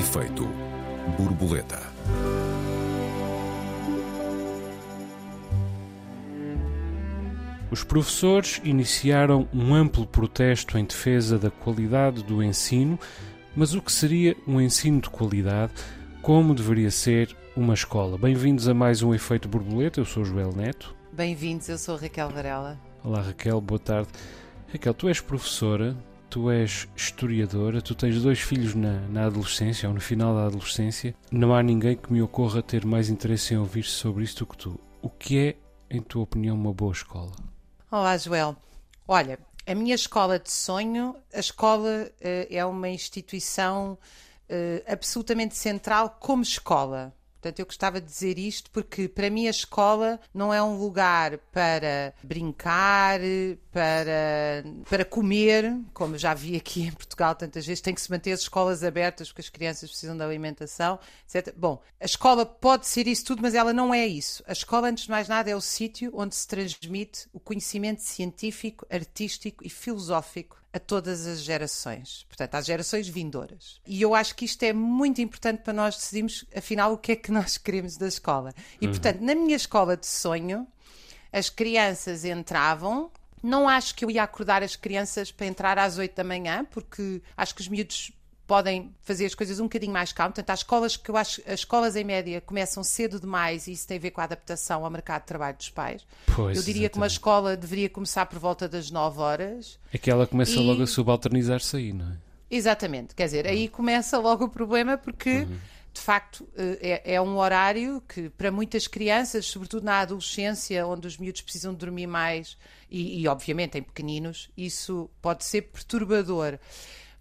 Efeito borboleta. Os professores iniciaram um amplo protesto em defesa da qualidade do ensino, mas o que seria um ensino de qualidade? Como deveria ser uma escola? Bem-vindos a mais um Efeito Borboleta. Eu sou Joel Neto. Bem-vindos, eu sou Raquel Varela. Olá Raquel, boa tarde. Raquel, tu és professora, tu és historiadora, tu tens dois filhos na, na adolescência ou no final da adolescência. Não há ninguém que me ocorra ter mais interesse em ouvir sobre isto do que tu. O que é, em tua opinião, uma boa escola? Olá, Joel. Olha, a minha escola de sonho, a escola uh, é uma instituição uh, absolutamente central como escola. Portanto, eu gostava de dizer isto porque, para mim, a escola não é um lugar para brincar, para, para comer, como já vi aqui em Portugal tantas vezes, tem que se manter as escolas abertas porque as crianças precisam de alimentação, etc. Bom, a escola pode ser isso tudo, mas ela não é isso. A escola, antes de mais nada, é o sítio onde se transmite o conhecimento científico, artístico e filosófico a todas as gerações, portanto, às gerações vindouras. E eu acho que isto é muito importante para nós decidirmos, afinal, o que é que nós queremos da escola. E, uhum. portanto, na minha escola de sonho, as crianças entravam. Não acho que eu ia acordar as crianças para entrar às 8 da manhã, porque acho que os miúdos podem fazer as coisas um bocadinho mais calmo. Portanto, há escolas que eu acho as escolas em média começam cedo demais e isso tem a ver com a adaptação ao mercado de trabalho dos pais. Pois, eu diria exatamente. que uma escola deveria começar por volta das 9 horas. É que ela começa E- logo a subalternizar-se aí, não é? Exatamente, quer dizer, aí começa logo o problema porque. De facto, eh, é, é um horário que, para muitas crianças, sobretudo na adolescência, onde os miúdos precisam dormir mais, e, e, obviamente em pequeninos, isso pode ser perturbador.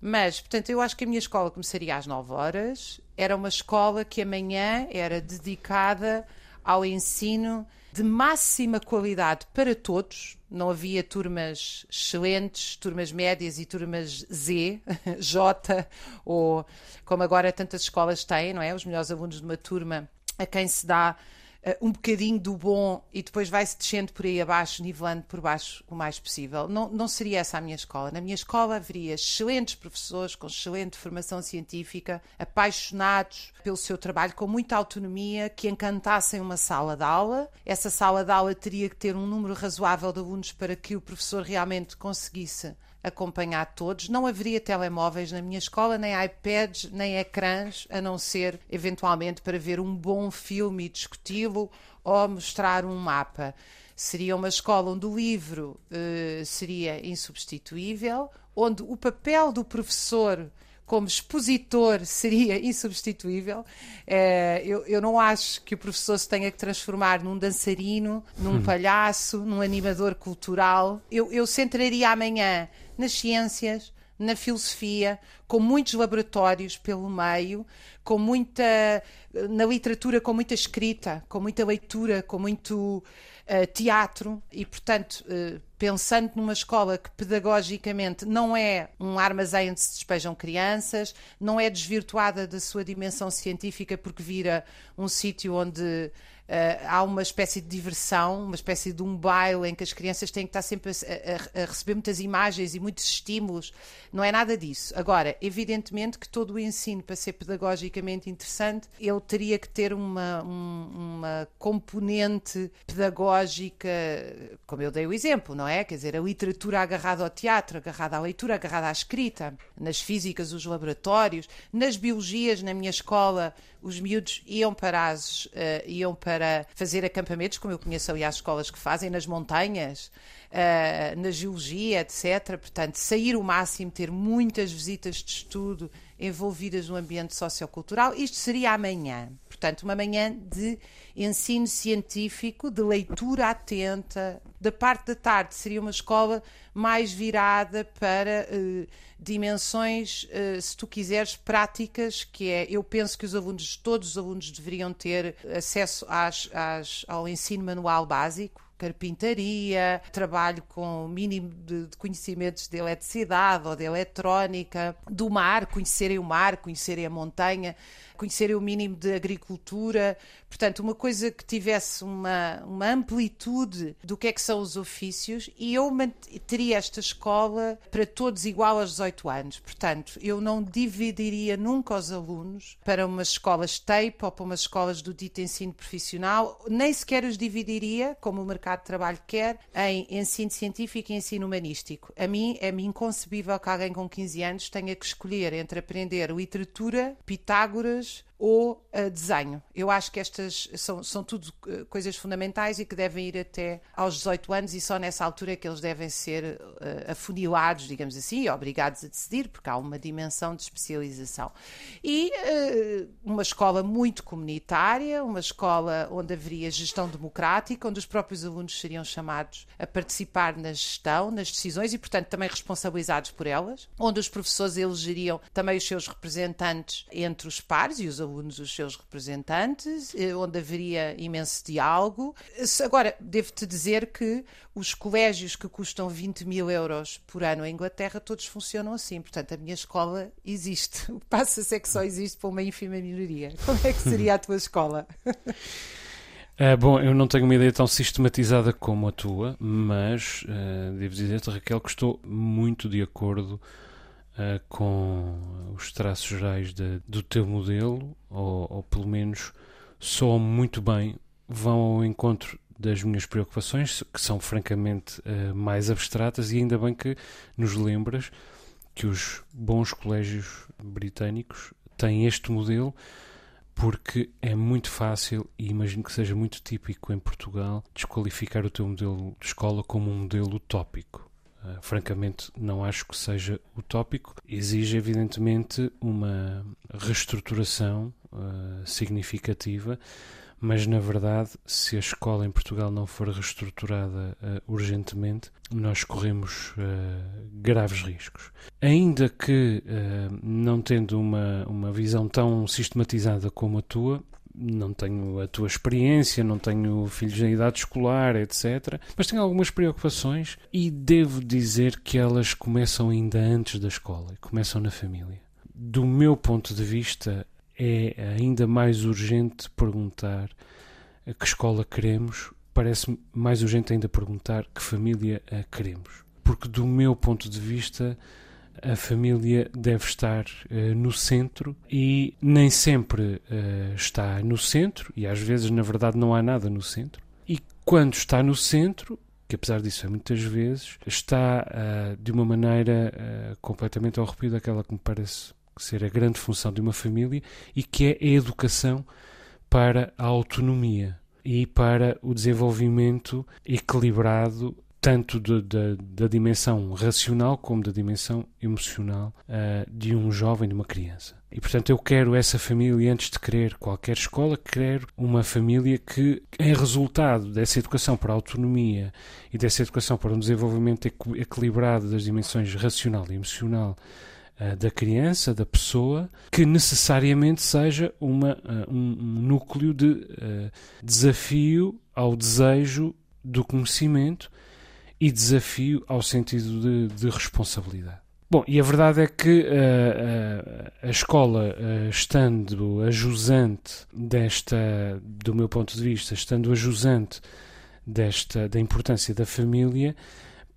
Mas, portanto, eu acho que a minha escola começaria às 9 horas. Era uma escola que amanhã era dedicada ao ensino de máxima qualidade para todos. Não havia turmas excelentes, turmas médias e turmas Z, J, ou como agora tantas escolas têm, não é? Os melhores alunos de uma turma a quem se dá eh, um bocadinho do bom e depois vai-se descendo por aí abaixo, nivelando por baixo o mais possível. Não, não seria essa a minha escola. Na minha escola haveria excelentes professores com excelente formação científica, apaixonados pelo seu trabalho, com muita autonomia, que encantassem uma sala de aula. Essa sala de aula teria que ter um número razoável de alunos para que o professor realmente conseguisse acompanhar todos. Não haveria telemóveis na minha escola, nem iPads, nem ecrãs, a não ser eventualmente para ver um bom filme e discuti-lo ou mostrar um mapa. Seria uma escola onde o livro eh, seria insubstituível, onde o papel do professor como expositor seria insubstituível. Eh, eu, eu não acho que o professor se tenha que transformar num dançarino, num palhaço, num animador cultural. Eu, eu centraria amanhã nas ciências, na filosofia, com muitos laboratórios pelo meio, com muita na literatura, com muita escrita, com muita leitura, com muito eh, teatro. E, portanto, eh, pensando numa escola que pedagogicamente não é um armazém onde se despejam crianças, não é desvirtuada da sua dimensão científica porque vira um sítio onde Uh, há uma espécie de diversão, uma espécie de um baile em que as crianças têm que estar sempre a, a- a receber muitas imagens e muitos estímulos. Não é nada disso. Agora, evidentemente que todo o ensino, para ser pedagogicamente interessante, ele teria que ter uma, um- uma componente pedagógica, como eu dei o exemplo, não é? Quer dizer, a literatura agarrada ao teatro, agarrada à leitura, agarrada à escrita, nas físicas, os laboratórios, nas biologias, na minha escola, os miúdos iam para as, eh, iam para fazer acampamentos, como eu conheço aliás escolas que fazem, nas montanhas, eh, na geologia, etc. Portanto, sair o máximo, ter muitas visitas de estudo envolvidas no ambiente sociocultural. Isto seria amanhã. Portanto, uma manhã de ensino científico, de leitura atenta. Da parte da tarde seria uma escola mais virada para eh, dimensões, eh, se tu quiseres, práticas, que é, eu penso que os alunos, todos os alunos deveriam ter acesso às- às- ao ensino manual básico, carpintaria, trabalho com o mínimo de, de conhecimentos de eletricidade ou de eletrónica, do mar, conhecerem o mar, conhecerem a montanha conhecerem o mínimo de agricultura, portanto, uma coisa que tivesse uma, uma amplitude do que é que são os ofícios e eu teria esta escola para todos igual aos 18 anos. Portanto, eu não dividiria nunca os alunos para umas escolas TAPE ou para umas escolas do dito ensino profissional, nem sequer os dividiria, como o mercado de trabalho quer, em ensino científico e ensino humanístico. A mim é-me inconcebível que alguém com 15 anos tenha que escolher entre aprender literatura, Pitágoras, ou uh, desenho. Eu acho que estas são, são tudo uh, coisas fundamentais e que devem ir até aos 18 anos e só nessa altura é que eles devem ser uh, afunilados, digamos assim, obrigados a decidir, porque há uma dimensão de especialização. E uma escola muito comunitária, uma escola onde haveria gestão democrática, onde os próprios alunos seriam chamados a participar na gestão, nas decisões e, portanto, também responsabilizados por elas, onde os professores elegeriam também os seus representantes entre os pares e os alunos alunos os seus representantes, eh, onde haveria imenso diálogo. Agora, devo-te dizer que os colégios que custam 20 mil euros por ano em Inglaterra, todos funcionam assim. Portanto, a minha escola existe. O que passa-se é que só existe para uma ínfima minoria. Como é que seria a tua escola? Uh, bom, eu não tenho uma ideia tão sistematizada como a tua, mas uh, devo dizer-te, Raquel, que estou muito de acordo uh, com os traços gerais de, do teu modelo, ou, ou pelo menos soam muito bem, vão ao encontro das minhas preocupações, que são francamente uh, mais abstratas, e ainda bem que nos lembras que os bons colégios britânicos têm este modelo, porque é muito fácil, e imagino que seja muito típico em Portugal, desqualificar o teu modelo de escola como um modelo utópico. Uh, francamente, não acho que seja utópico. Exige, evidentemente, uma reestruturação uh, significativa, mas na verdade, se a escola em Portugal não for reestruturada uh, urgentemente, nós corremos graves riscos. Ainda que, não tendo uma, uma visão tão sistematizada como a tua, não tenho a tua experiência, não tenho filhos em idade escolar, etc. Mas tenho algumas preocupações e devo dizer que elas começam ainda antes da escola, começam na família. Do meu ponto de vista, é ainda mais urgente perguntar a que escola queremos, parece mais urgente ainda perguntar que família queremos. Porque, do meu ponto de vista, a família deve estar uh, no centro e nem sempre uh, está no centro, e às vezes, na verdade, não há nada no centro. E quando está no centro, que apesar disso é muitas vezes, está uh, de uma maneira completamente ao arrepio daquela que me parece ser a grande função de uma família e que é a educação para a autonomia e para o desenvolvimento equilibrado tanto de, de, da dimensão racional como da dimensão emocional uh, de um jovem, de uma criança. E portanto eu quero essa família antes de querer qualquer escola, quero uma família que, em resultado dessa educação para a autonomia e dessa educação para um desenvolvimento equilibrado das dimensões racional e emocional uh, da criança, da pessoa, que necessariamente seja uma, uh, um, um, núcleo de desafio ao desejo do conhecimento e desafio ao sentido de, de responsabilidade. Bom, e a verdade é que uh, uh, a escola, uh, estando a jusante desta, do meu ponto de vista, estando a jusante desta, da importância da família,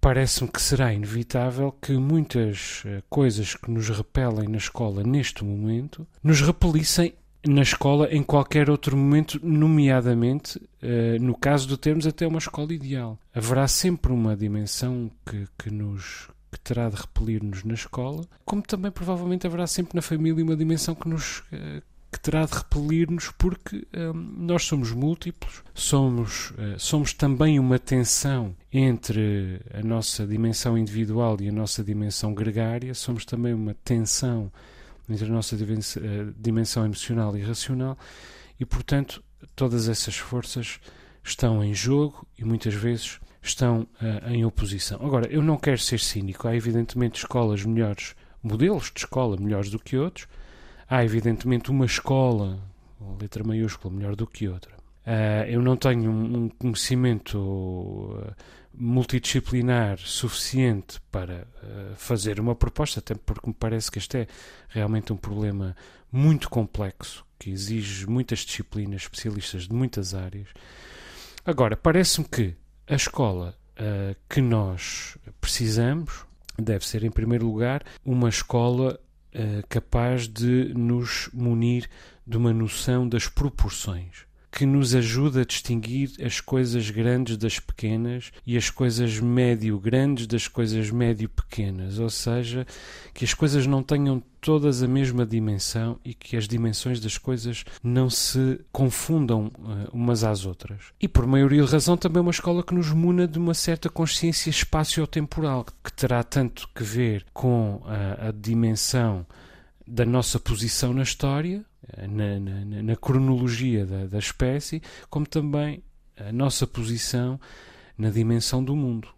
parece-me que será inevitável que muitas coisas que nos repelem na escola neste momento nos repelissem na escola em qualquer outro momento, nomeadamente, uh, no caso de termos até uma escola ideal. Haverá sempre uma dimensão que, que nos que terá de repelir-nos na escola, como também provavelmente haverá sempre na família uma dimensão que nos uh, que terá de repelir-nos porque um, nós somos múltiplos, somos, uh, somos também uma tensão entre a nossa dimensão individual e a nossa dimensão gregária, somos também uma tensão entre a nossa eh, dimensão emocional e racional, e portanto todas essas forças estão em jogo e muitas vezes estão uh, em oposição. Agora, eu não quero ser cínico, há evidentemente escolas melhores, modelos de escola melhores do que outros, há evidentemente uma escola, letra maiúscula, melhor do que outra. Uh, eu não tenho um, conhecimento uh, multidisciplinar suficiente para uh, fazer uma proposta, até porque me parece que este é realmente um problema muito complexo, que exige muitas disciplinas, especialistas de muitas áreas. Agora, parece-me que a escola que nós precisamos deve ser, em primeiro lugar, uma escola capaz de nos munir de uma noção das proporções que nos ajuda a distinguir as coisas grandes das pequenas e as coisas médio grandes das coisas médio pequenas, ou seja, que as coisas não tenham todas a mesma dimensão e que as dimensões das coisas não se confundam uh, umas às outras. E por maioria de razão também uma escola que nos muna de uma certa consciência espaço-temporal, que terá tanto que ver com uh, a dimensão da nossa posição na história, na, na, na cronologia da, da espécie, como também a nossa posição na dimensão do mundo.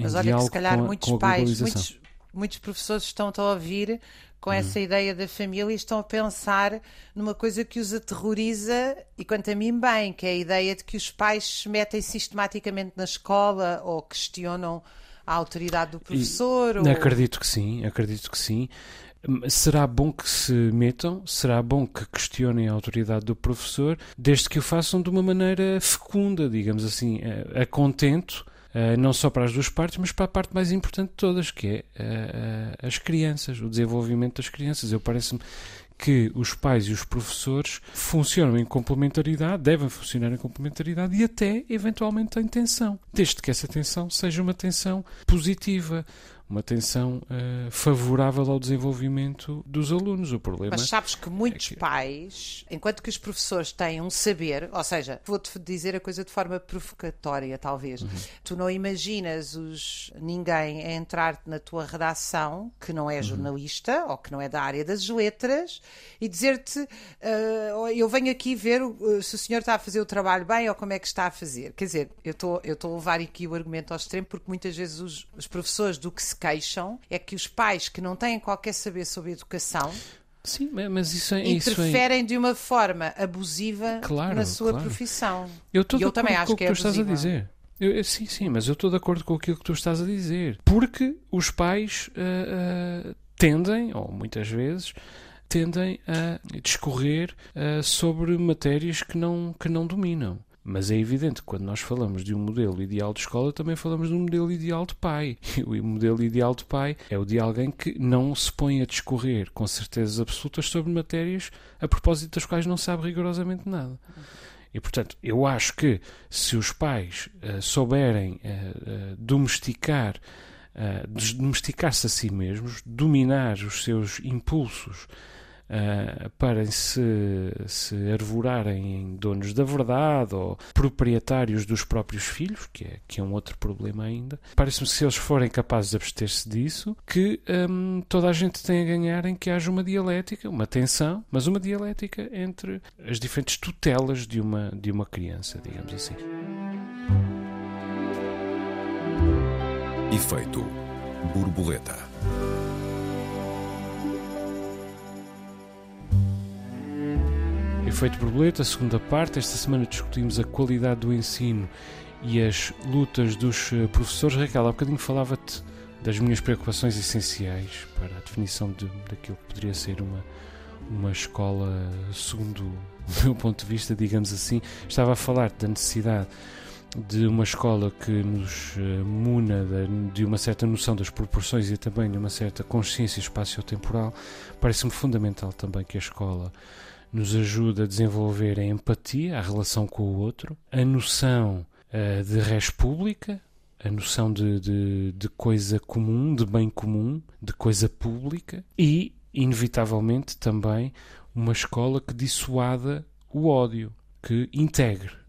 Mas olha que se calhar muitos pais, muitos, muitos professores estão a ouvir com essa uhum. ideia da família e estão a pensar numa coisa que os aterroriza e quanto a mim bem, que é a ideia de que os pais se metem sistematicamente na escola ou questionam a autoridade do professor. Ou... Acredito que sim, acredito que sim. Será bom que se metam, será bom que questionem a autoridade do professor, desde que o façam de uma maneira fecunda, digamos assim, a, a contento, a, não só para as duas partes, mas para a parte mais importante de todas, que é a, as crianças, o desenvolvimento das crianças. Eu parece-me que os pais e os professores funcionam em complementaridade, devem funcionar em complementaridade e até, eventualmente, em tensão, desde que essa tensão seja uma tensão positiva uma atenção uh, favorável ao desenvolvimento dos alunos. O problema Mas sabes que muitos é que... pais, enquanto que os professores têm um saber, ou seja, vou-te dizer a coisa de forma provocatória, talvez. Uhum. Tu não imaginas os, ninguém a entrar na tua redação que não é uhum. jornalista uhum. ou que não é da área das letras e dizer-te: uh, eu venho aqui ver uh, se o senhor está a fazer o trabalho bem ou como é que está a fazer. Quer dizer, eu estou a levar aqui o argumento ao extremo porque muitas vezes os, os professores do que se queixam é que os pais que não têm qualquer saber sobre educação Sim, mas isso é, interferem isso é... de uma forma abusiva claro, na sua claro. profissão. Eu, estou eu também acho com que, que é tu estás a dizer. Eu, sim, sim, mas eu estou de acordo com aquilo que tu estás a dizer. Porque os pais uh, uh, tendem, ou muitas vezes, tendem a discorrer uh, sobre matérias que não, que não dominam. Mas é evidente que quando nós falamos de um modelo ideal de escola, também falamos de um modelo ideal de pai. E o modelo ideal de pai é o de alguém que não se põe a discorrer com certezas absolutas sobre matérias a propósito das quais não sabe rigorosamente nada. E, portanto, eu acho que se os pais uh, souberem uh, uh, domesticar, domesticar-se a si mesmos, dominar os seus impulsos uh, para se, se arvorarem em donos da verdade ou proprietários dos próprios filhos, que é, que é um outro problema ainda. Parece-me que se eles forem capazes de abster-se disso, que um, toda a gente tem a ganhar em que haja uma dialética, uma tensão, mas uma dialética entre as diferentes tutelas de uma, de uma criança, digamos assim. Efeito borboleta. Efeito Borboleta, segunda parte. Esta semana discutimos a qualidade do ensino e as lutas dos eh, professores. Raquel, há bocadinho falava-te das minhas preocupações essenciais para a definição de, daquilo que poderia ser uma, uma escola, segundo o meu ponto de vista, digamos assim. Estava a falar da necessidade de uma escola que nos eh, muna de uma certa noção das proporções e também de uma certa consciência espaço-temporal. Parece-me fundamental também que a escola nos ajuda a desenvolver a empatia, a relação com o outro, a noção uh, de res pública, a noção de, de, de, coisa comum, de bem comum, de coisa pública e, inevitavelmente, também uma escola que dissuada o ódio, que integre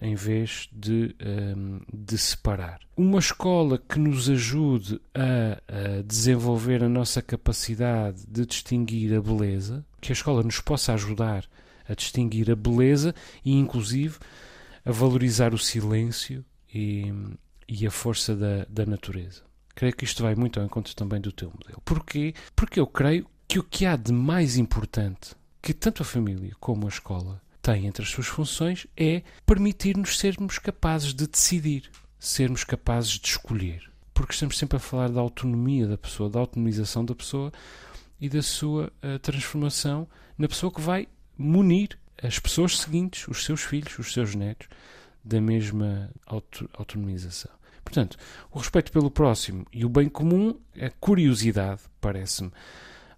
em vez de, um, ehm, de separar. Uma escola que nos ajude a, a, desenvolver a nossa capacidade de distinguir a beleza, que a escola nos possa ajudar a distinguir a beleza e, inclusive, a valorizar o silêncio e, e a força da, da natureza. Creio que isto vai muito ao encontro também do teu modelo. Porquê? Porque eu creio que o que há de mais importante que tanto a família como a escola tem entre as suas funções é permitir-nos sermos capazes de decidir, sermos capazes de escolher. Porque estamos sempre a falar da autonomia da pessoa, da autonomização da pessoa e da sua uh, transformação na pessoa que vai munir as pessoas seguintes, os seus filhos, os seus netos, da mesma auto autonomização. Portanto, o respeito pelo próximo e o bem comum, a curiosidade, parece-me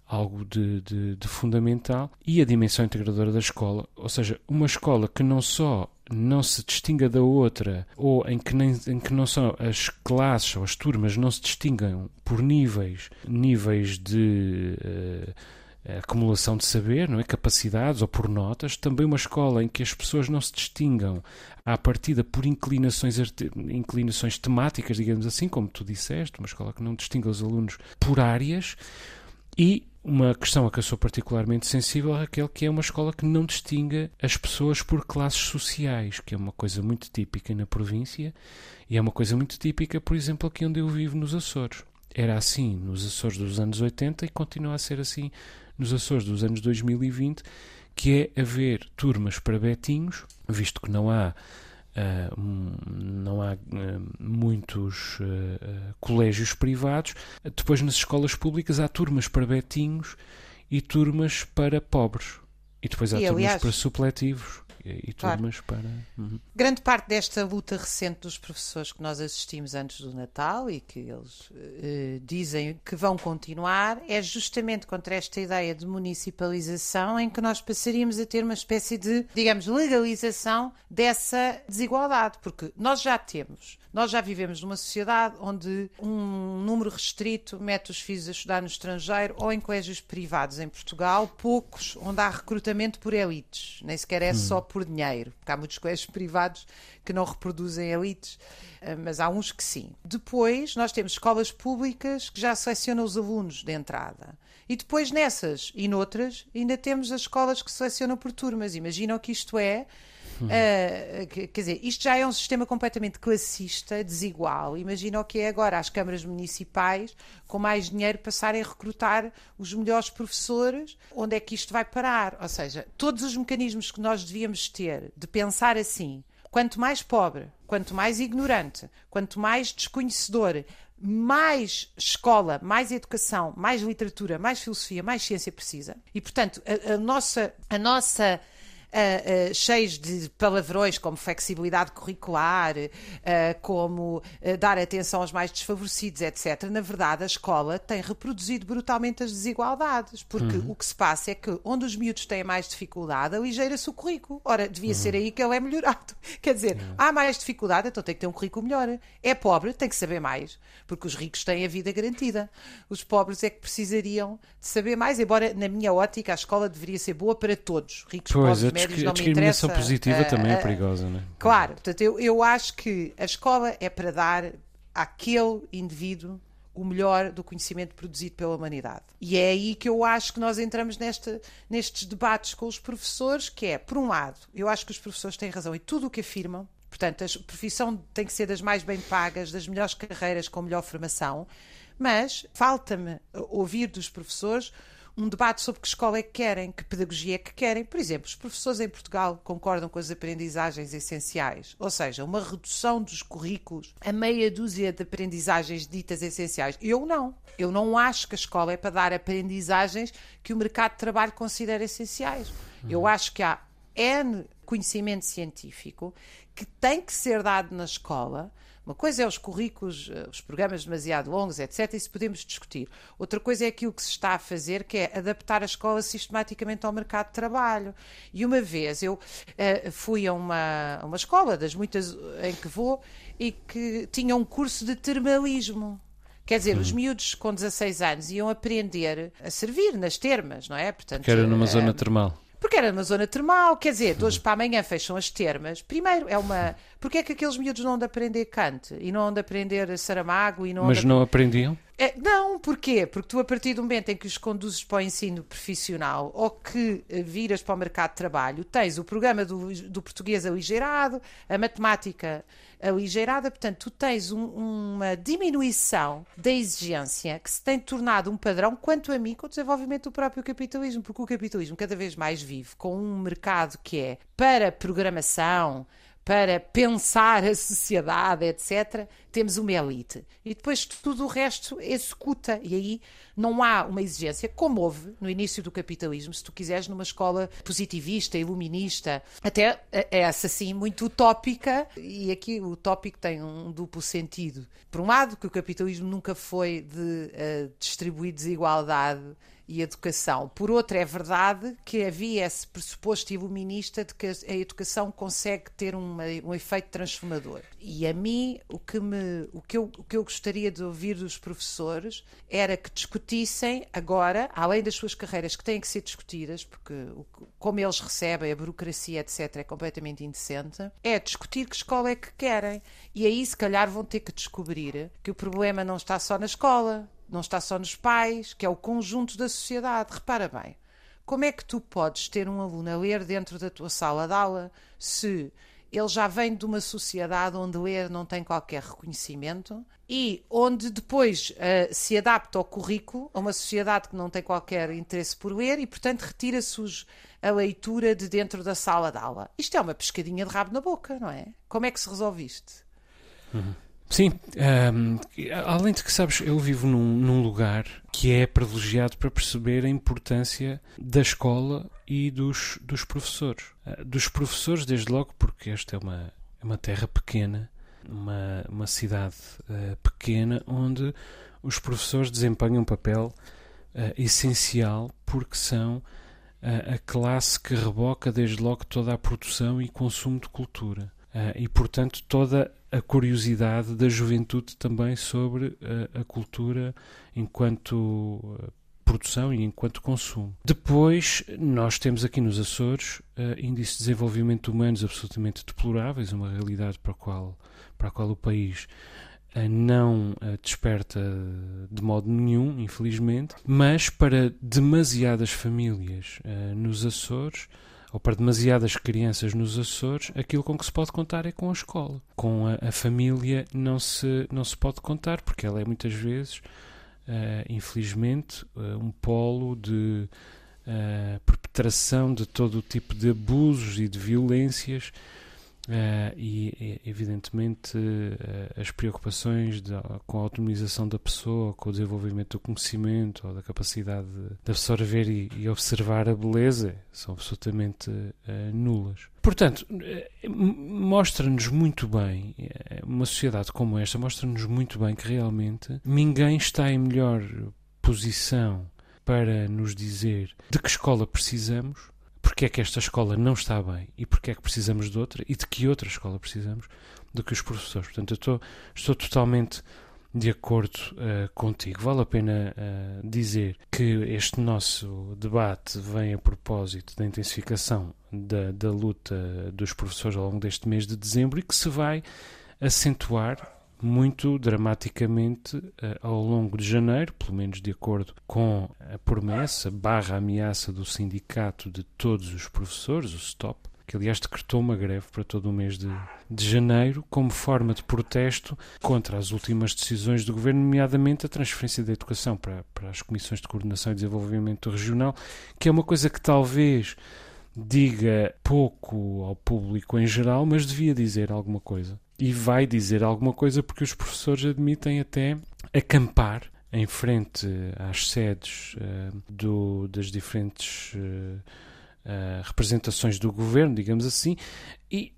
algo de, de, de, fundamental, e a dimensão integradora da escola, ou seja, uma escola que não só não se distinga da outra, ou em que, nem, em que não são as classes ou as turmas não se distingam por níveis, níveis de uh, acumulação de saber, não é? capacidades ou por notas, também uma escola em que as pessoas não se distingam à partida por inclinações, inclinações temáticas, digamos assim, como tu disseste, uma escola que não distinga os alunos por áreas, e uma questão a que eu sou particularmente sensível, Raquel, que é uma escola que não distinga as pessoas por classes sociais, que é uma coisa muito típica na província e é uma coisa muito típica, por exemplo, aqui onde eu vivo nos Açores. Era assim nos Açores dos anos 80 e continua a ser assim nos Açores dos anos 2020, que é haver turmas para betinhos, visto que não há Uh, não há uh, muitos uh, colégios privados. Depois, nas escolas públicas, há turmas para betinhos e turmas para pobres. E depois há e, turmas aliás, para supletivos e turmas claro. para. Uhum. Grande parte desta luta recente dos professores que nós assistimos antes do Natal e que eles uh, dizem que vão continuar é justamente contra esta ideia de municipalização em que nós passaríamos a ter uma espécie de, digamos, legalização dessa desigualdade, porque nós já temos nós já vivemos numa sociedade onde um número restrito mete os filhos a estudar no estrangeiro ou em colégios privados em Portugal, poucos onde há recrutamento por elites, nem sequer é hum. só por dinheiro, porque há muitos colégios privados que não reproduzem elites, eh, mas há uns que sim. Depois, nós temos escolas públicas que já selecionam os alunos de entrada. E depois nessas e noutras ainda temos as escolas que selecionam por turmas. Imaginam que isto é Uh, quer dizer, isto já é um sistema completamente classista, desigual. Imagina o que é agora as câmaras municipais, com mais dinheiro, passarem a recrutar os melhores professores. Onde é que isto vai parar? Ou seja, todos os mecanismos que nós devíamos ter de pensar assim, quanto mais pobre, quanto mais ignorante, quanto mais desconhecedor, mais escola, mais educação, mais literatura, mais filosofia, mais ciência precisa. E, portanto, a, a nossa, a nossa uh, uh, cheios de palavrões como flexibilidade curricular, uh, como dar atenção aos mais desfavorecidos, etc. Na verdade, a escola tem reproduzido brutalmente as desigualdades, porque uhum. o que se passa é que onde os miúdos têm mais dificuldade, aligeira-se o currículo. Ora, devia uhum. ser aí que ele é melhorado. Quer dizer, uhum. há mais dificuldade, então tem que ter um currículo melhor. É pobre, tem que saber mais, porque os ricos têm a vida garantida. Os pobres é que precisariam de saber mais, embora na minha ótica a escola deveria ser boa para todos, ricos, pois, pobres, médios, não a discriminação positiva uh, também é perigosa, não é? Claro, portanto, eu, eu acho que a escola é para dar àquele indivíduo o melhor do conhecimento produzido pela humanidade. E é aí que eu acho que nós entramos nestes debates com os professores, que é, por um lado, eu acho que os professores têm razão em tudo o que afirmam, portanto, a profissão tem que ser das mais bem pagas, das melhores carreiras com melhor formação, mas falta-me ouvir dos professores um debate sobre que escola é que querem, que pedagogia é que querem. Por exemplo, os professores em Portugal concordam com as aprendizagens essenciais, ou seja, uma redução dos currículos a meia dúzia de aprendizagens ditas essenciais. Eu não. Eu não acho que a escola é para dar aprendizagens que o mercado de trabalho considera essenciais. Eu uhum. acho que há N conhecimento científico que tem que ser dado na escola uma coisa é os currículos, eh, os programas demasiado longos, etc. Isso podemos discutir. Outra coisa é aquilo que se está a fazer, que é adaptar a escola sistematicamente ao mercado de trabalho. E uma vez eu uh, fui a uma, uma escola, das muitas em que vou, e que tinha um curso de termalismo. Quer dizer, os miúdos com 16 anos iam aprender a servir nas termas, não é? Portanto, que era numa zona termal. Porque era numa zona termal, quer dizer, de hoje para amanhã fecham as termas. Primeiro, é uma. Porque é que aqueles miúdos não andam de aprender Kant e não andam de aprender Saramago e não Mas não aprendiam? É, não, porquê? Porque tu, a partir do momento em que os conduzes para o ensino profissional ou que eh, viras para o mercado de trabalho, tens o programa do, do português aligeirado, a matemática aligeirada, portanto, tu tens um, uma diminuição da exigência que se tem tornado um padrão, quanto a mim, com o desenvolvimento do próprio capitalismo, porque o capitalismo cada vez mais vive com um mercado que é para programação, para pensar a sociedade, etc., temos uma elite. E depois tudo o resto executa. E aí não há uma exigência, como houve no início do capitalismo, se tu quiseres, numa escola positivista, iluminista, até essa sim muito utópica. E aqui o utópico tem um duplo sentido. Por um lado, que o capitalismo nunca foi de uh, distribuir desigualdade e educação. Por outra, é verdade que havia esse pressuposto iluminista de que a educação consegue ter uma, um efeito transformador. E a mim, o que, me, o, que eu, o que eu gostaria de ouvir dos professores era que discutissem agora, além das suas carreiras que têm que ser discutidas, porque o, como eles recebem, a burocracia, etc., é completamente indecente, é discutir que escola é que querem. E aí, se calhar, vão ter que descobrir que o problema não está só na escola, não está só nos pais, que é o conjunto da sociedade. Repara bem, como é que tu podes ter um aluno a ler dentro da tua sala de aula se ele já vem de uma sociedade onde ler não tem qualquer reconhecimento e onde depois uh, se adapta ao currículo a uma sociedade que não tem qualquer interesse por ler e, portanto, retira-se a leitura de dentro da sala de aula. Isto é uma pescadinha de rabo na boca, não é? Como é que se resolve isto? Uhum. Sim, um, além de que, sabes, eu vivo num, num, lugar que é privilegiado para perceber a importância da escola e dos, dos professores. Uh, dos professores, desde logo, porque esta é uma, é uma terra pequena, uma, uma cidade uh, pequena, onde os professores desempenham um papel uh, essencial porque são a classe que reboca desde logo toda a produção e consumo de cultura. e, portanto, toda a curiosidade da juventude também sobre a, a cultura enquanto eh, produção e enquanto consumo. Depois, nós temos aqui nos Açores uh, índices de desenvolvimento humanos absolutamente deploráveis, uma realidade para a qual, para a qual o país uh, não uh, desperta de modo nenhum, infelizmente, mas para demasiadas famílias nos Açores ou para demasiadas crianças nos Açores, aquilo com que se pode contar é com a escola. Com a, a família não se, não se pode contar, porque ela é muitas vezes, uh, infelizmente, uh, um polo de uh, perpetração de todo o tipo de abusos e de violências Uh, e, evidentemente, uh, as preocupações de, com a autonomização da pessoa, com o desenvolvimento do conhecimento ou da capacidade de absorver e, e observar a beleza são absolutamente uh, nulas. Portanto, mostra-nos muito bem, uma sociedade como esta, mostra-nos muito bem que realmente ninguém está em melhor posição para nos dizer de que escola precisamos porque é que esta escola não está bem e porque é que precisamos de outra e de que outra escola precisamos do que os professores. Portanto, eu estou, estou totalmente de acordo uh, contigo. Vale a pena uh, dizer que este nosso debate vem a propósito da intensificação da, da luta dos professores ao longo deste mês de dezembro e que se vai acentuar muito dramaticamente uh, ao longo de janeiro, pelo menos de acordo com a promessa barra ameaça do sindicato de todos os professores, o STOP, que aliás decretou uma greve para todo o mês de, de janeiro, como forma de protesto contra as últimas decisões do governo, nomeadamente a transferência da educação para, para as comissões de coordenação e desenvolvimento regional, que é uma coisa que talvez diga pouco ao público em geral, mas devia dizer alguma coisa e vai dizer alguma coisa porque os professores admitem até acampar em frente às sedes uh, do, das diferentes uh, uh, representações do governo, digamos assim, e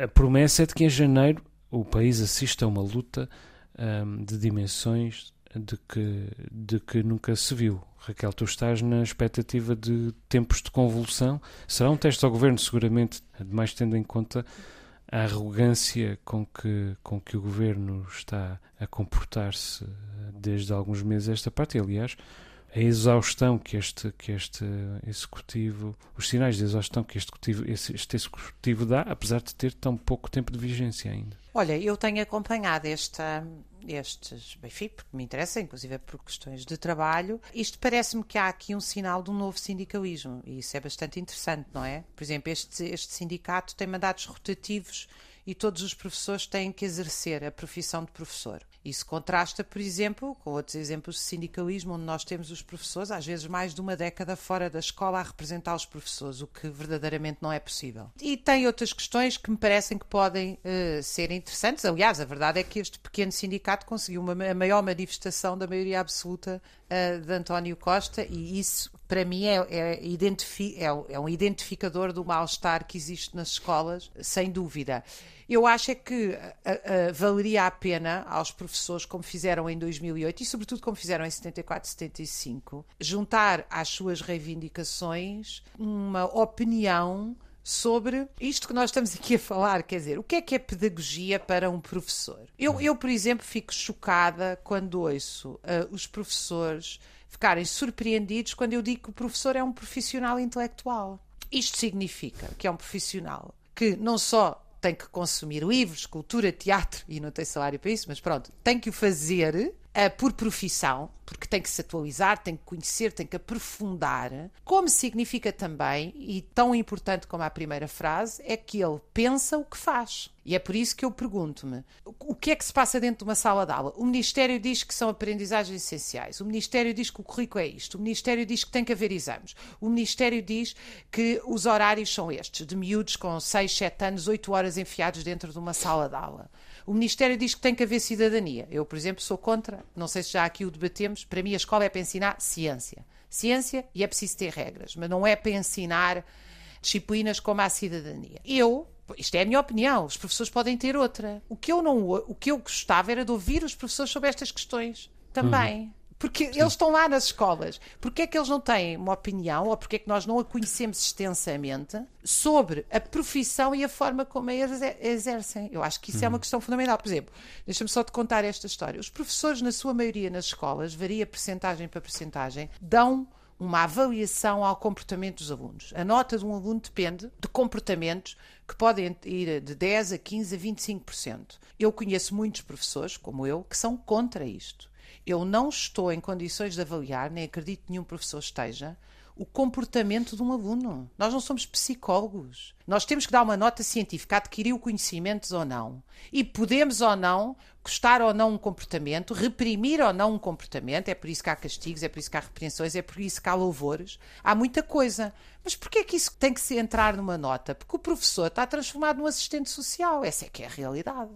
a promessa é de que em janeiro o país assista a uma luta um, de dimensões de que, de que nunca se viu. Raquel, tu estás na expectativa de tempos de convulsão. Será um teste ao governo, seguramente, mais tendo em conta a arrogância com que, com que o governo está a comportar-se desde alguns meses esta parte, e, aliás, a exaustão que este, que este executivo, os sinais de exaustão que este executivo, este executivo dá, apesar de ter tão pouco tempo de vigência ainda. Olha, eu tenho acompanhado esta, estes, enfim, porque me interessa, inclusive por questões de trabalho, isto parece-me que há aqui um sinal de um novo sindicalismo e isso é bastante interessante, não é? Por exemplo, este, este sindicato tem mandatos rotativos e todos os professores têm que exercer a profissão de professor. Isso contrasta, por exemplo, com outros exemplos de sindicalismo, onde nós temos os professores, às vezes mais de uma década fora da escola, a representar os professores, o que verdadeiramente não é possível. E tem outras questões que me parecem que podem uh, ser interessantes. Aliás, a verdade é que este pequeno sindicato conseguiu uma, a maior manifestação da maioria absoluta uh, de António Costa, e isso, para mim, é, é, é, é um identificador do mal-estar que existe nas escolas, sem dúvida. Eu acho é que uh, uh, valeria a pena aos professores, como fizeram em 2008 e, sobretudo, como fizeram em 74, 75, juntar às suas reivindicações uma opinião sobre isto que nós estamos aqui a falar, quer dizer, o que é que é pedagogia para um professor? Eu, eu por exemplo, fico chocada quando ouço uh, os professores ficarem surpreendidos quando eu digo que o professor é um profissional intelectual. Isto significa que é um profissional que não só tem que consumir livros, cultura, teatro e não tem salário para isso, mas pronto, tem que o fazer uh, por profissão, porque tem que se atualizar, tem que conhecer, tem que aprofundar. Como significa também, e tão importante como a primeira frase, é que ele pensa o que faz. E é por isso que eu pergunto-me: o que é que se passa dentro de uma sala de aula? O Ministério diz que são aprendizagens essenciais, o Ministério diz que o currículo é isto, o Ministério diz que tem que haver exames, o Ministério diz que os horários são estes, de miúdos com 6, 7 anos, 8 horas enfiados dentro de uma sala de aula. O Ministério diz que tem que haver cidadania. Eu, por exemplo, sou contra, não sei se já aqui o debatemos, para mim a escola é para ensinar ciência. Ciência e é preciso ter regras, mas não é para ensinar disciplinas como a cidadania. Eu, isto é a minha opinião, os professores podem ter outra. O que eu não o que eu gostava era de ouvir os professores sobre estas questões também. Uhum. Porque Sim. eles estão lá nas escolas. Porquê é que eles não têm uma opinião, ou porquê é que nós não a conhecemos extensamente, sobre a profissão e a forma como a exercem? Eu acho que isso é uma uhum. questão fundamental. Por exemplo, deixa-me só te contar esta história. Os professores, na sua maioria nas escolas, varia percentagem para percentagem, dão uma avaliação ao comportamento dos alunos. A nota de um aluno depende de comportamentos que podem ir de 10 a 15 a 25%. Eu conheço muitos professores, como eu, que são contra isto. Eu não estou em condições de avaliar, nem acredito que nenhum professor esteja, o comportamento de um aluno. Nós não somos psicólogos. Nós temos que dar uma nota científica, adquirir conhecimentos ou não. E podemos ou não gostar ou não um comportamento, reprimir ou não um comportamento. É por isso que há castigos, é por isso que há repreensões, é por isso que há louvores. Há muita coisa. Mas porquê é que isso tem que se entrar numa nota? Porque o professor está transformado num assistente social. Essa é que é a realidade.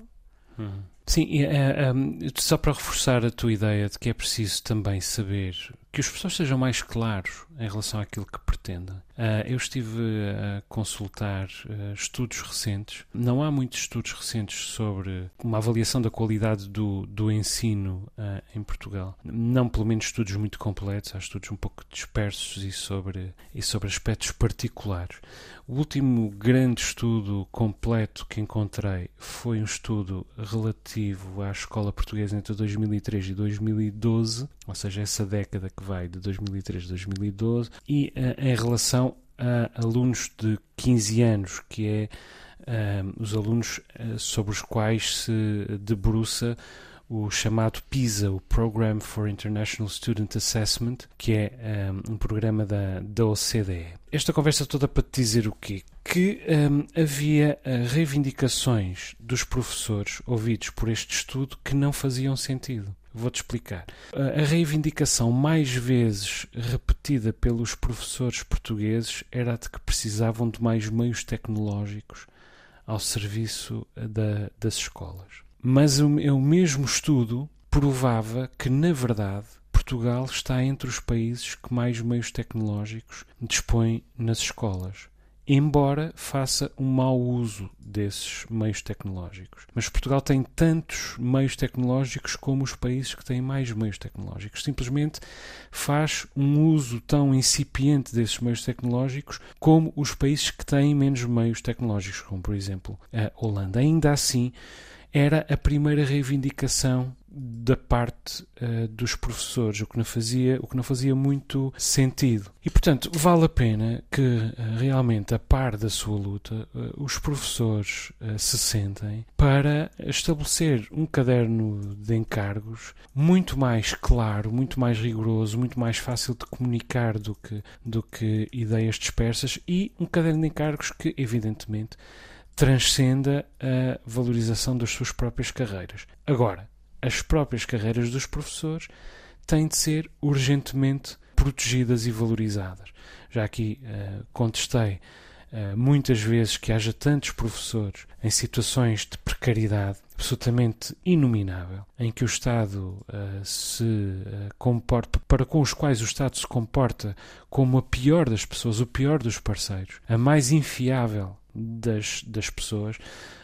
Hum. Sim, é, só para reforçar a tua ideia de que é preciso também saber que os professores sejam mais claros em relação àquilo que pretendem. Uh, eu estive a consultar uh, estudos recentes. Não há muitos estudos recentes sobre uma avaliação da qualidade do, do ensino uh, em Portugal. Não, pelo menos, estudos muito completos. Há estudos um pouco dispersos e sobre, e sobre aspectos particulares. O último grande estudo completo que encontrei foi um estudo relativo à escola portuguesa entre 2003 e 2012, ou seja, essa década que vai de 2003 a 2012, e em relação a alunos de 15 anos, que é uh, os alunos uh, sobre os quais se debruça o chamado PISA, o Program for International Student Assessment, que é um, um programa da, da OCDE. Esta conversa toda para te dizer o quê? Que um, havia reivindicações dos professores ouvidos por este estudo que não faziam sentido. Vou-te explicar. A reivindicação mais vezes repetida pelos professores portugueses era de que precisavam de mais meios tecnológicos ao serviço da, das escolas. Mas o, o mesmo estudo provava que, na verdade, Portugal está entre os países que mais meios tecnológicos dispõem nas escolas, embora faça um mau uso desses meios tecnológicos. Mas Portugal tem tantos meios tecnológicos como os países que têm mais meios tecnológicos. Simplesmente faz um uso tão incipiente desses meios tecnológicos como os países que têm menos meios tecnológicos, como por exemplo a Holanda. Ainda assim, era a primeira reivindicação da parte uh, dos professores, o que, não fazia, o que não fazia muito sentido. E, portanto, vale a pena que uh, realmente, a par da sua luta, uh, os professores se sentem para estabelecer um caderno de encargos muito mais claro, muito mais rigoroso, muito mais fácil de comunicar do que, do que ideias dispersas e um caderno de encargos que, evidentemente, transcenda a valorização das suas próprias carreiras. Agora, as próprias carreiras dos professores têm de ser urgentemente protegidas e valorizadas. Já aqui uh, contestei uh, muitas vezes que haja tantos professores em situações de precariedade absolutamente inominável, em que o Estado uh, se comporta, para com os quais o Estado se comporta como a pior das pessoas, o pior dos parceiros, a mais infiável das, das pessoas,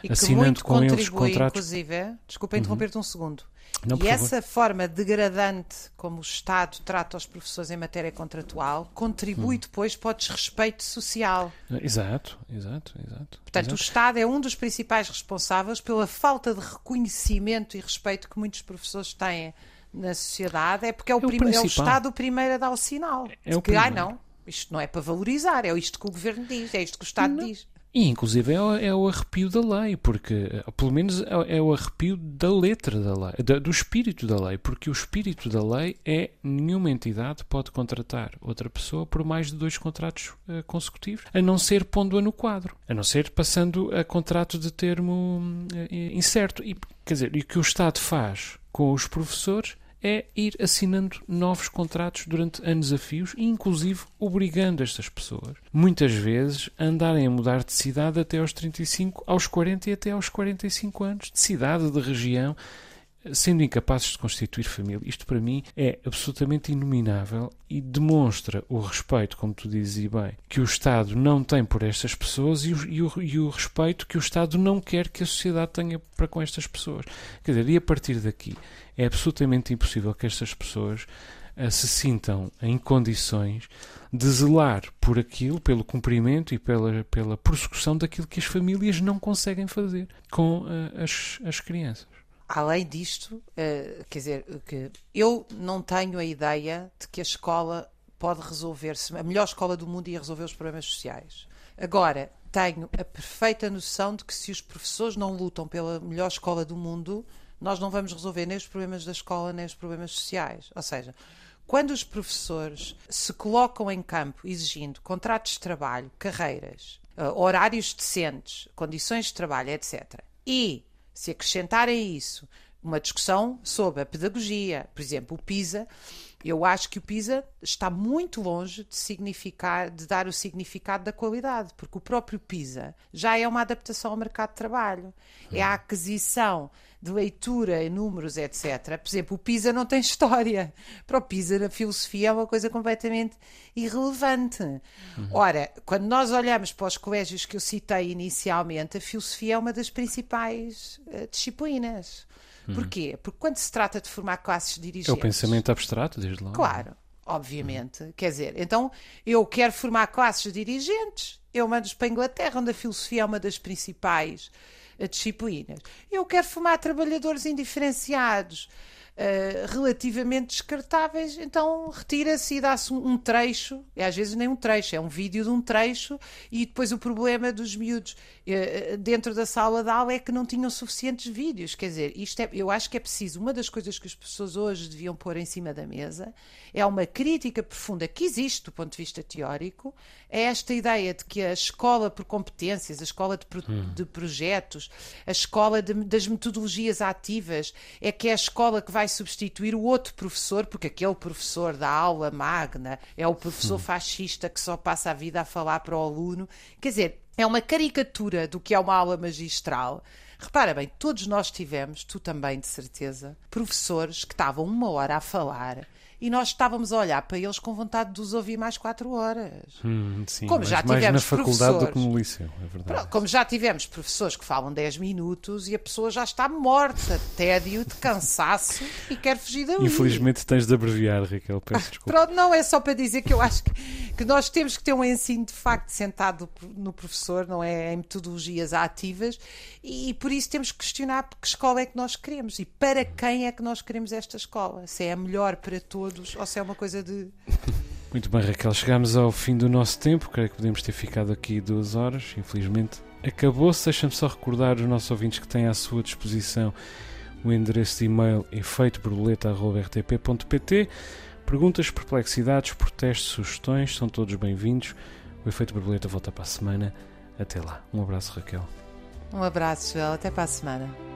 e assinando com eles contratos. Inclusive, é? desculpa interromper-te uhum. um segundo. Não, e essa forma degradante como o Estado trata os professores em matéria contratual contribui hum. depois para o desrespeito social. Exato, exato, exato. Portanto, exato. o Estado é um dos principais responsáveis pela falta de reconhecimento e respeito que muitos professores têm na sociedade. É porque é o, é o, prim... é o Estado o primeiro a dar o sinal é de que, ai não, isto não é para valorizar, é isto que o Governo diz, é isto que o Estado não. diz. E inclusive é, é, o arrepio da lei, porque eh, pelo menos é, é o arrepio da letra da lei, da, do espírito da lei, porque o espírito da lei é nenhuma entidade pode contratar outra pessoa por mais de dois contratos uh, consecutivos, a não ser pondo-a no quadro, a não ser passando a contrato de termo uh, incerto. E, quer dizer, e o que o Estado faz com os professores é ir assinando novos contratos durante anos a fios e, inclusive, obrigando estas pessoas, muitas vezes, a andarem a mudar de cidade até aos 35, aos 40 e até aos 45 anos, de cidade, de região, sendo incapazes de constituir família. Isto para mim é absolutamente inominável e demonstra o respeito, como tu dizes bem, que o Estado não tem por estas pessoas e o, e, o, e o, respeito que o Estado não quer que a sociedade tenha para com estas pessoas. Quer dizer, e a partir daqui é absolutamente impossível que estas pessoas uh, se sintam em condições de zelar por aquilo, pelo cumprimento e pela, pela prossecução daquilo que as famílias não conseguem fazer com uh, as, as crianças. Além disto, uh, quer dizer, que eu não tenho a ideia de que a escola pode resolver-se, a melhor escola do mundo ia resolver os problemas sociais. Agora, tenho a perfeita noção de que se os professores não lutam pela melhor escola do mundo, nós não vamos resolver nem os problemas da escola, nem os problemas sociais. Ou seja, quando os professores se colocam em campo exigindo contratos de trabalho, carreiras, uh, horários decentes, condições de trabalho, etc., e se acrescentarem a isso uma discussão sobre a pedagogia, por exemplo, o PISA, eu acho que o PISA está muito longe de significar, de dar o significado da qualidade, porque o próprio PISA já é uma adaptação ao mercado de trabalho, é a aquisição de leitura em números, etc. Por exemplo, o PISA não tem história. Para o PISA, a filosofia é uma coisa completamente irrelevante. Uhum. Ora, quando nós olhamos para os colégios que eu citei inicialmente, a filosofia é uma das principais uh, disciplinas. Uhum. Porquê? Porque quando se trata de formar classes dirigentes. É o pensamento abstrato, desde logo. Claro, obviamente. Uhum. Quer dizer, então eu quero formar classes dirigentes, eu mando-os para a Inglaterra, onde a filosofia é uma das principais disciplinas. Eu quero formar trabalhadores indiferenciados. Uh, relativamente descartáveis, então retira-se e dá-se um, um, trecho, e às vezes nem um trecho, é um vídeo de um trecho, e depois o problema dos miúdos dentro da sala de aula é que não tinham suficientes vídeos. Quer dizer, isto é, eu acho que é preciso, uma das coisas que as pessoas hoje deviam pôr em cima da mesa é uma crítica profunda que existe do ponto de vista teórico, é esta ideia de que a escola por competências, a escola de, pro, hum. de projetos, a escola de, das metodologias ativas, é que é a escola que vai substituir o outro professor, porque aquele professor da aula magna é o professor hum. fascista que só passa a vida a falar para o aluno. Quer dizer, é uma caricatura do que é uma aula magistral. Repara bem, todos nós tivemos, tu também de certeza, professores que estavam uma hora a falar e nós estávamos a olhar para eles com vontade de os ouvir mais quatro horas. Hum, sim, Como já mais tivemos na faculdade do que professores. no liceu, é verdade. Pronto, Como já tivemos professores que falam 10 minutos e a pessoa já está morta de tédio, de cansaço e quer fugir dali. Infelizmente tens de abreviar, Raquel, peço desculpa. Pronto, não é só para dizer que eu acho que, que nós temos que ter um ensino de facto sentado no professor, não é em metodologias ativas, e, por isso temos que questionar que escola é que nós queremos e para quem é que nós queremos esta escola. Se é a melhor para todos ou se é uma coisa de. Muito bem, Raquel, chegámos ao fim do nosso tempo. Creio que podemos ter ficado aqui duas horas. Infelizmente, acabou-se. Deixa-me só recordar os nossos ouvintes que têm à sua disposição o endereço de e-mail efeitoborboleta.rtp.pt. Perguntas, perplexidades, protestos, sugestões são todos bem-vindos. O Efeito Borboleta volta para a semana. Até lá. Um abraço, Raquel. Um abraço, Joel. Até para a semana.